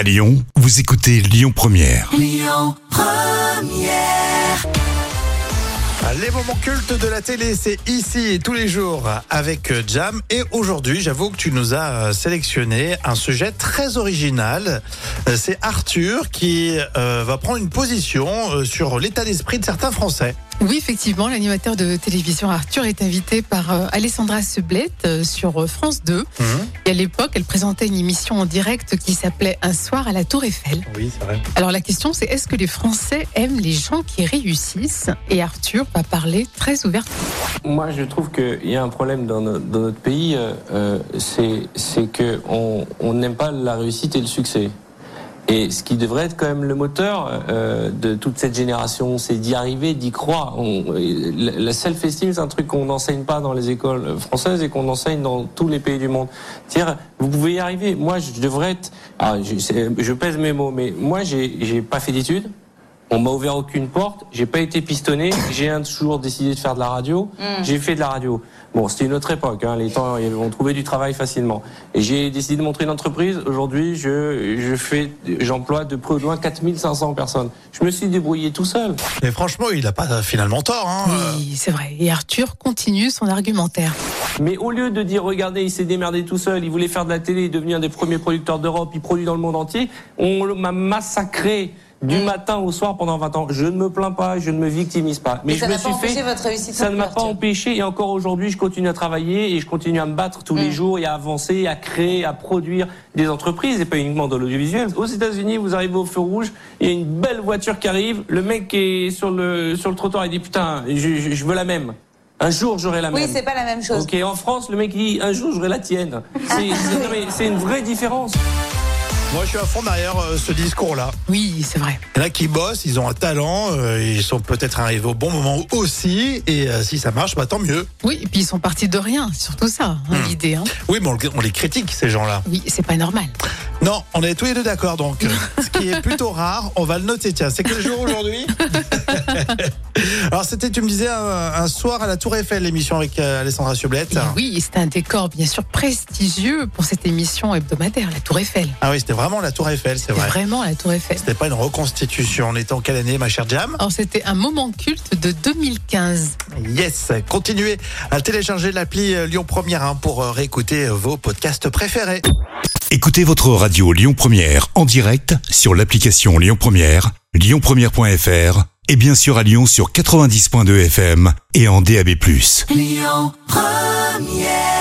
À Lyon, vous écoutez Lyon Première. Les moments cultes de la télé, c'est ici et tous les jours avec Jam. Et aujourd'hui, j'avoue que tu nous as sélectionné un sujet très original. C'est Arthur qui euh, va prendre une position euh, sur l'état d'esprit de certains Français. Oui, effectivement, l'animateur de télévision Arthur est invité par euh, Alessandra Seblet euh, sur euh, France 2. Et à l'époque, elle présentait une émission en direct qui s'appelait Un soir à la Tour Eiffel. Oui, c'est vrai. Alors la question, c'est est-ce que les Français aiment les gens qui réussissent? Et Arthur va parler très ouvertement. Moi, je trouve qu'il y a un problème dans, no- dans notre pays, c'est c'est que on on n'aime pas la réussite et le succès. Et ce qui devrait être quand même le moteur euh, de toute cette génération, c'est d'y arriver, d'y croire. La self-esteem, c'est un truc qu'on n'enseigne pas dans les écoles françaises et qu'on enseigne dans tous les pays du monde. C'est-à-dire, vous pouvez y arriver. Moi, je devrais être. ah, je, je pèse mes mots, mais moi, j'ai pas fait d'études. On m'a ouvert aucune porte, j'ai pas été pistonné, j'ai un jour décidé de faire de la radio, j'ai fait de la radio. Bon, c'était une autre époque, hein, les temps, on trouvait du travail facilement. Et j'ai décidé de montrer une entreprise. Aujourd'hui, je, je fais, j'emploie de près ou de loin 4500 personnes. Je me suis débrouillé tout seul. Mais franchement, il n'a pas finalement tort. Hein. Oui, c'est vrai. Et Arthur continue son argumentaire. Mais au lieu de dire, regardez, il s'est démerdé tout seul, il voulait faire de la télé, devenir un des premiers producteurs d'Europe, il produit dans le monde entier, on m'a massacré du matin au soir pendant 20 ans. Je ne me plains pas, je ne me victimise pas. Mais je me suis fait, votre réussite ça ne m'a pas empêché et encore aujourd'hui, je continue à travailler et je continue à me battre tous Mm. les jours et à avancer, à créer, à produire des entreprises et pas uniquement dans l'audiovisuel. Aux États-Unis, vous arrivez au feu rouge, il y a une belle voiture qui arrive, le mec qui est sur le sur le trottoir, il dit putain, je, je- je veux la même. Un jour, j'aurai la Oui, même. c'est pas la même chose. Ok, en France, le mec dit un jour j'aurai la tienne. C'est une vraie différence. Moi, je suis à fond derrière euh, ce discours-là. Oui, c'est vrai. Il y en a qui bossent, ils ont un talent, euh, ils sont peut-être arrivés au bon moment aussi. Et euh, si ça marche, bah, tant mieux. Oui, et puis ils sont partis de rien, surtout ça, hein, l'idée. hein. Oui, mais on, on les critique, ces gens-là. Oui, c'est pas normal. Non, on est tous les deux d'accord donc. Ce qui est plutôt rare, on va le noter. Tiens, c'est quel jour aujourd'hui? Alors c'était, tu me disais, un, un soir à la Tour Eiffel, l'émission avec Alessandra Sublette. Et oui, c'est un décor bien sûr prestigieux pour cette émission hebdomadaire, la Tour Eiffel. Ah oui, c'était vraiment la Tour Eiffel, c'est vrai. vraiment la Tour Eiffel. C'était pas une reconstitution. On était en quelle année, ma chère Jam? Alors c'était un moment culte de 2015. Yes. Continuez à télécharger l'appli euh, Lyon Première hein, pour euh, réécouter euh, vos podcasts préférés. Écoutez votre radio Lyon Première en direct sur l'application Lyon Première, lyonpremière.fr et bien sûr à Lyon sur 90.2 FM et en DAB+. Lyon Première